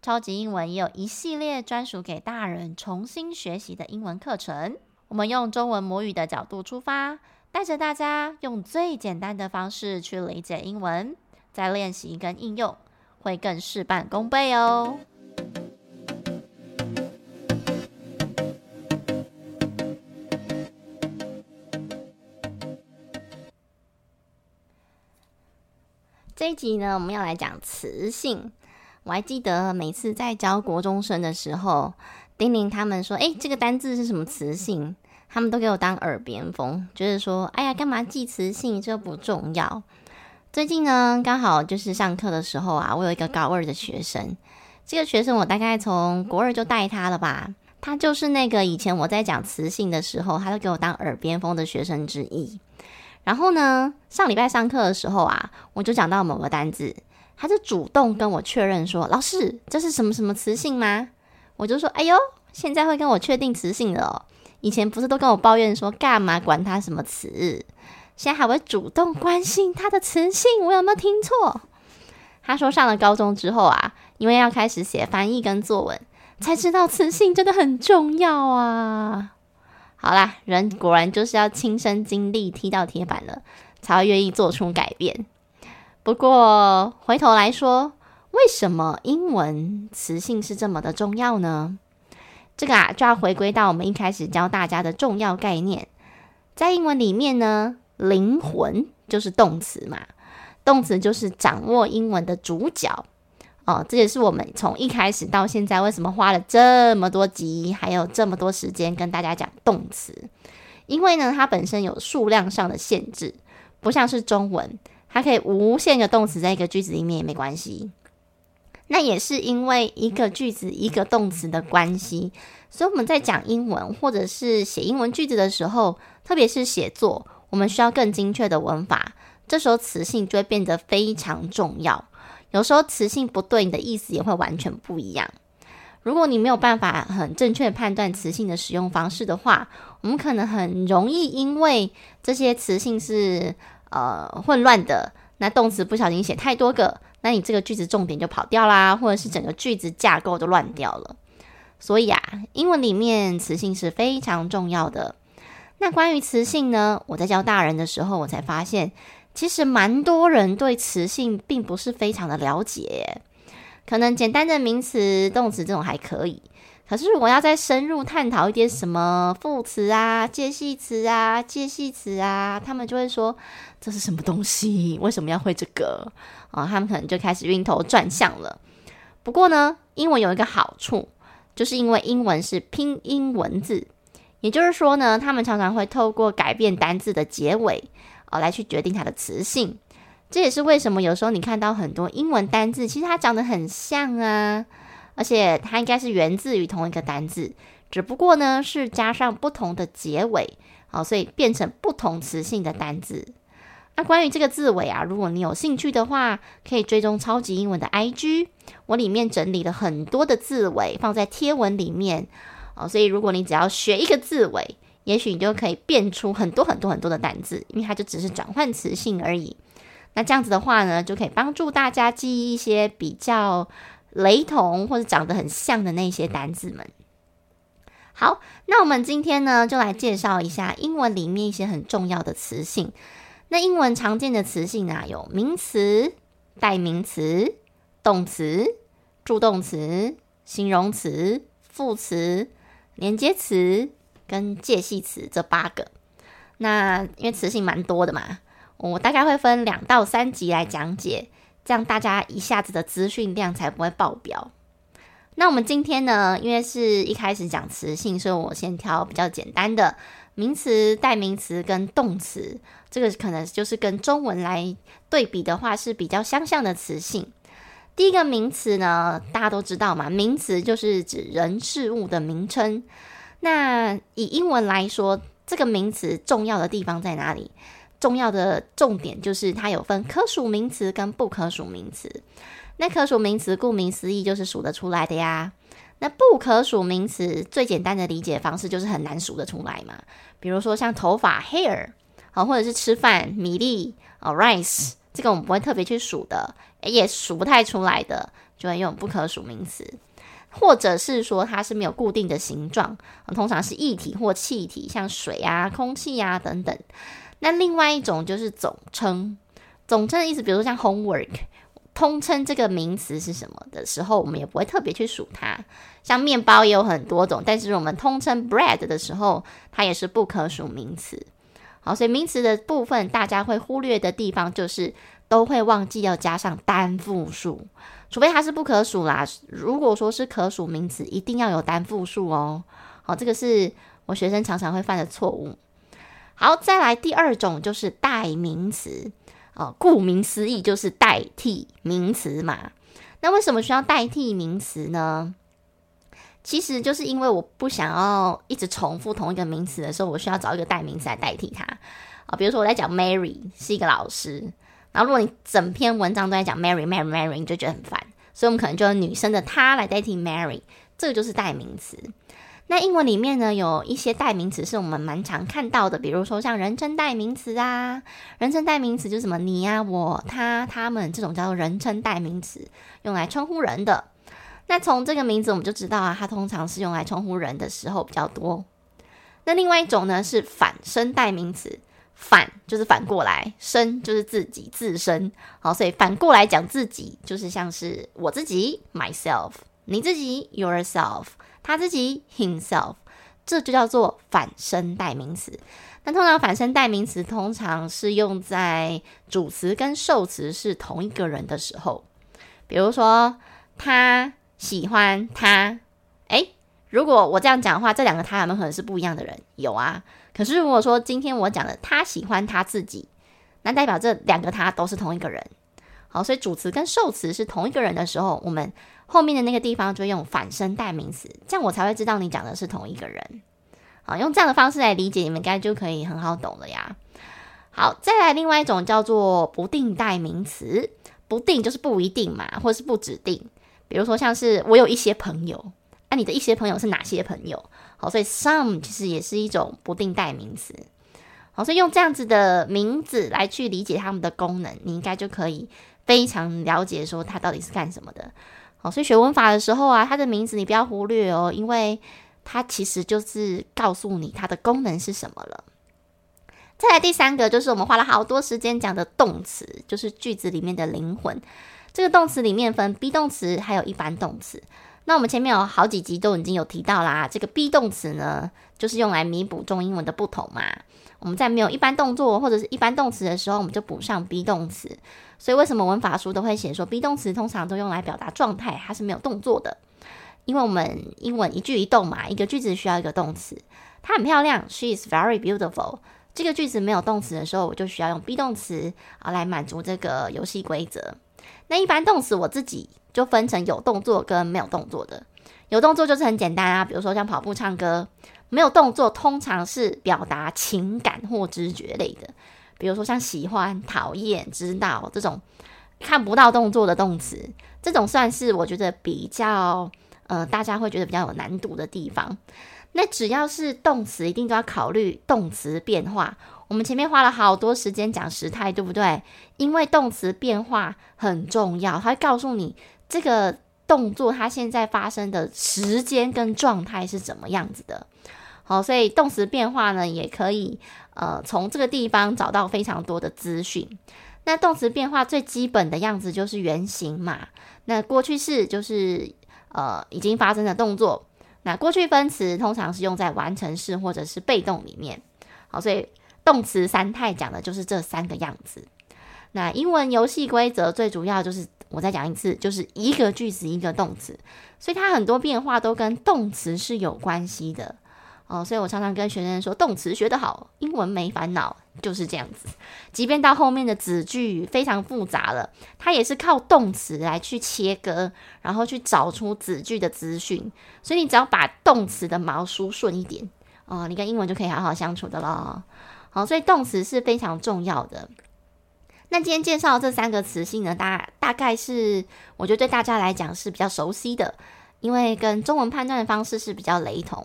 超级英文也有一系列专属给大人重新学习的英文课程。我们用中文母语的角度出发，带着大家用最简单的方式去理解英文，再练习跟应用，会更事半功倍哦。这一集呢，我们要来讲词性。我还记得每次在教国中生的时候，叮咛他们说：“哎，这个单字是什么词性？”他们都给我当耳边风，就是说：“哎呀，干嘛记词性？这不重要。”最近呢，刚好就是上课的时候啊，我有一个高二的学生，这个学生我大概从国二就带他了吧，他就是那个以前我在讲词性的时候，他都给我当耳边风的学生之一。然后呢，上礼拜上课的时候啊，我就讲到某个单字。他就主动跟我确认说：“老师，这是什么什么词性吗？”我就说：“哎呦，现在会跟我确定词性的哦。以前不是都跟我抱怨说干嘛管他什么词，现在还会主动关心他的词性，我有没有听错？”他说上了高中之后啊，因为要开始写翻译跟作文，才知道词性真的很重要啊。好啦，人果然就是要亲身经历踢到铁板了，才会愿意做出改变。不过回头来说，为什么英文词性是这么的重要呢？这个啊，就要回归到我们一开始教大家的重要概念。在英文里面呢，灵魂就是动词嘛，动词就是掌握英文的主角哦。这也是我们从一开始到现在为什么花了这么多集，还有这么多时间跟大家讲动词，因为呢，它本身有数量上的限制，不像是中文。它可以无限个动词在一个句子里面也没关系，那也是因为一个句子一个动词的关系，所以我们在讲英文或者是写英文句子的时候，特别是写作，我们需要更精确的文法，这时候词性就会变得非常重要。有时候词性不对，你的意思也会完全不一样。如果你没有办法很正确判断词性的使用方式的话，我们可能很容易因为这些词性是。呃，混乱的那动词不小心写太多个，那你这个句子重点就跑掉啦，或者是整个句子架构就乱掉了。所以啊，英文里面词性是非常重要的。那关于词性呢，我在教大人的时候，我才发现，其实蛮多人对词性并不是非常的了解，可能简单的名词、动词这种还可以。可是，如果要再深入探讨一点什么副词啊、介系词啊、介系词啊，他们就会说这是什么东西？为什么要会这个？啊、哦，他们可能就开始晕头转向了。不过呢，英文有一个好处，就是因为英文是拼音文字，也就是说呢，他们常常会透过改变单字的结尾、哦，来去决定它的词性。这也是为什么有时候你看到很多英文单字，其实它长得很像啊。而且它应该是源自于同一个单字，只不过呢是加上不同的结尾，好，所以变成不同词性的单字。那关于这个字尾啊，如果你有兴趣的话，可以追踪超级英文的 IG，我里面整理了很多的字尾放在贴文里面，哦，所以如果你只要学一个字尾，也许你就可以变出很多很多很多的单字，因为它就只是转换词性而已。那这样子的话呢，就可以帮助大家记忆一些比较。雷同或者长得很像的那些单字们。好，那我们今天呢，就来介绍一下英文里面一些很重要的词性。那英文常见的词性啊，有名词、代名词、动词、助动词、形容词、副词、连接词跟介系词这八个。那因为词性蛮多的嘛，我大概会分两到三集来讲解。这样大家一下子的资讯量才不会爆表。那我们今天呢，因为是一开始讲词性，所以我先挑比较简单的名词、代名词跟动词。这个可能就是跟中文来对比的话是比较相像的词性。第一个名词呢，大家都知道嘛，名词就是指人事物的名称。那以英文来说，这个名词重要的地方在哪里？重要的重点就是它有分可数名词跟不可数名词。那可数名词顾名思义就是数得出来的呀。那不可数名词最简单的理解方式就是很难数得出来嘛。比如说像头发 hair，好，或者是吃饭米粒哦 rice，这个我们不会特别去数的。也数不太出来的，就会用不可数名词，或者是说它是没有固定的形状，通常是液体或气体，像水啊、空气啊等等。那另外一种就是总称，总称的意思，比如说像 homework，通称这个名词是什么的时候，我们也不会特别去数它。像面包也有很多种，但是我们通称 bread 的时候，它也是不可数名词。好，所以名词的部分，大家会忽略的地方就是。都会忘记要加上单复数，除非它是不可数啦。如果说是可数名词，一定要有单复数哦。好，这个是我学生常常会犯的错误。好，再来第二种就是代名词哦，顾名思义就是代替名词嘛。那为什么需要代替名词呢？其实就是因为我不想要一直重复同一个名词的时候，我需要找一个代名词来代替它啊。比如说我在讲 Mary 是一个老师。然后，如果你整篇文章都在讲 Mary Mary Mary，你就觉得很烦，所以我们可能就用女生的她来代替 Mary，这个就是代名词。那英文里面呢，有一些代名词是我们蛮常看到的，比如说像人称代名词啊，人称代名词就是什么你呀、啊、我、他、他们这种叫做人称代名词，用来称呼人的。那从这个名字我们就知道啊，它通常是用来称呼人的时候比较多。那另外一种呢是反身代名词。反就是反过来，身就是自己自身，好，所以反过来讲自己就是像是我自己 myself，你自己 yourself，他自己 himself，这就叫做反身代名词。那通常反身代名词通常是用在主词跟受词是同一个人的时候，比如说他喜欢他，诶，如果我这样讲的话，这两个他有没有可能是不一样的人？有啊。可是如果说今天我讲的他喜欢他自己，那代表这两个他都是同一个人。好，所以主词跟受词是同一个人的时候，我们后面的那个地方就用反身代名词，这样我才会知道你讲的是同一个人。好，用这样的方式来理解，你们应该就可以很好懂了呀。好，再来另外一种叫做不定代名词，不定就是不一定嘛，或是不指定。比如说像是我有一些朋友，那、啊、你的一些朋友是哪些朋友？好，所以 some 其实也是一种不定代名词。好，所以用这样子的名字来去理解它们的功能，你应该就可以非常了解说它到底是干什么的。好，所以学文法的时候啊，它的名字你不要忽略哦，因为它其实就是告诉你它的功能是什么了。再来第三个就是我们花了好多时间讲的动词，就是句子里面的灵魂。这个动词里面分 be 动词，还有一般动词。那我们前面有好几集都已经有提到啦，这个 be 动词呢，就是用来弥补中英文的不同嘛。我们在没有一般动作或者是一般动词的时候，我们就补上 be 动词。所以为什么文法书都会写说 be 动词通常都用来表达状态，它是没有动作的？因为我们英文一句一动嘛，一个句子需要一个动词。它很漂亮，She is very beautiful。这个句子没有动词的时候，我就需要用 be 动词啊来满足这个游戏规则。那一般动词我自己就分成有动作跟没有动作的。有动作就是很简单啊，比如说像跑步、唱歌。没有动作通常是表达情感或知觉类的，比如说像喜欢、讨厌、知道这种看不到动作的动词，这种算是我觉得比较呃大家会觉得比较有难度的地方。那只要是动词，一定都要考虑动词变化。我们前面花了好多时间讲时态，对不对？因为动词变化很重要，它会告诉你这个动作它现在发生的时间跟状态是怎么样子的。好，所以动词变化呢，也可以呃从这个地方找到非常多的资讯。那动词变化最基本的样子就是原形嘛。那过去式就是呃已经发生的动作。那过去分词通常是用在完成式或者是被动里面。好，所以。动词三态讲的就是这三个样子。那英文游戏规则最主要就是，我再讲一次，就是一个句子一个动词，所以它很多变化都跟动词是有关系的哦。所以我常常跟学生说，动词学得好，英文没烦恼。就是这样子。即便到后面的子句非常复杂了，它也是靠动词来去切割，然后去找出子句的资讯。所以你只要把动词的毛梳顺一点哦，你跟英文就可以好好相处的了。好，所以动词是非常重要的。那今天介绍这三个词性呢，大大概是我觉得对大家来讲是比较熟悉的，因为跟中文判断的方式是比较雷同。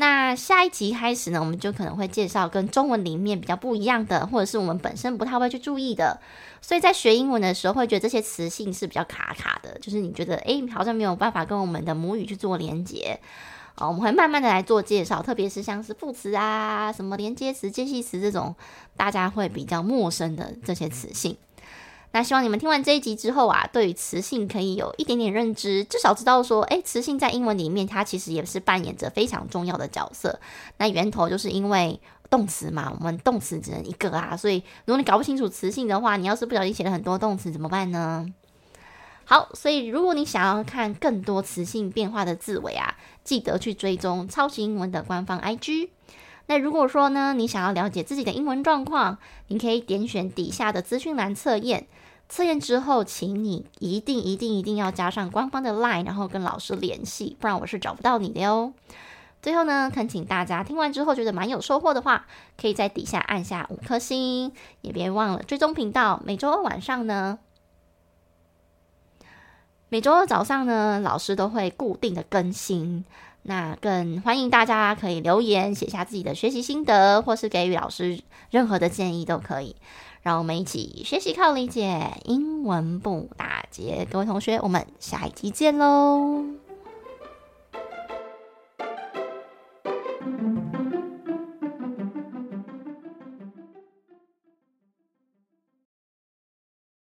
那下一集开始呢，我们就可能会介绍跟中文里面比较不一样的，或者是我们本身不太会去注意的。所以在学英文的时候，会觉得这些词性是比较卡卡的，就是你觉得诶，好像没有办法跟我们的母语去做连接。好，我们会慢慢的来做介绍，特别是像是副词啊、什么连接词、介系词这种大家会比较陌生的这些词性。那希望你们听完这一集之后啊，对于词性可以有一点点认知，至少知道说，诶，词性在英文里面它其实也是扮演着非常重要的角色。那源头就是因为动词嘛，我们动词只能一个啊，所以如果你搞不清楚词性的话，你要是不小心写了很多动词怎么办呢？好，所以如果你想要看更多词性变化的字尾啊，记得去追踪超级英文的官方 IG。那如果说呢，你想要了解自己的英文状况，你可以点选底下的资讯栏测验。测验之后，请你一定一定一定要加上官方的 LINE，然后跟老师联系，不然我是找不到你的哟。最后呢，恳请大家听完之后觉得蛮有收获的话，可以在底下按下五颗星，也别忘了追踪频道。每周二晚上呢，每周二早上呢，老师都会固定的更新。那更欢迎大家可以留言写下自己的学习心得，或是给予老师任何的建议都可以。让我们一起学习靠理解，英文不打结。各位同学，我们下一期见喽！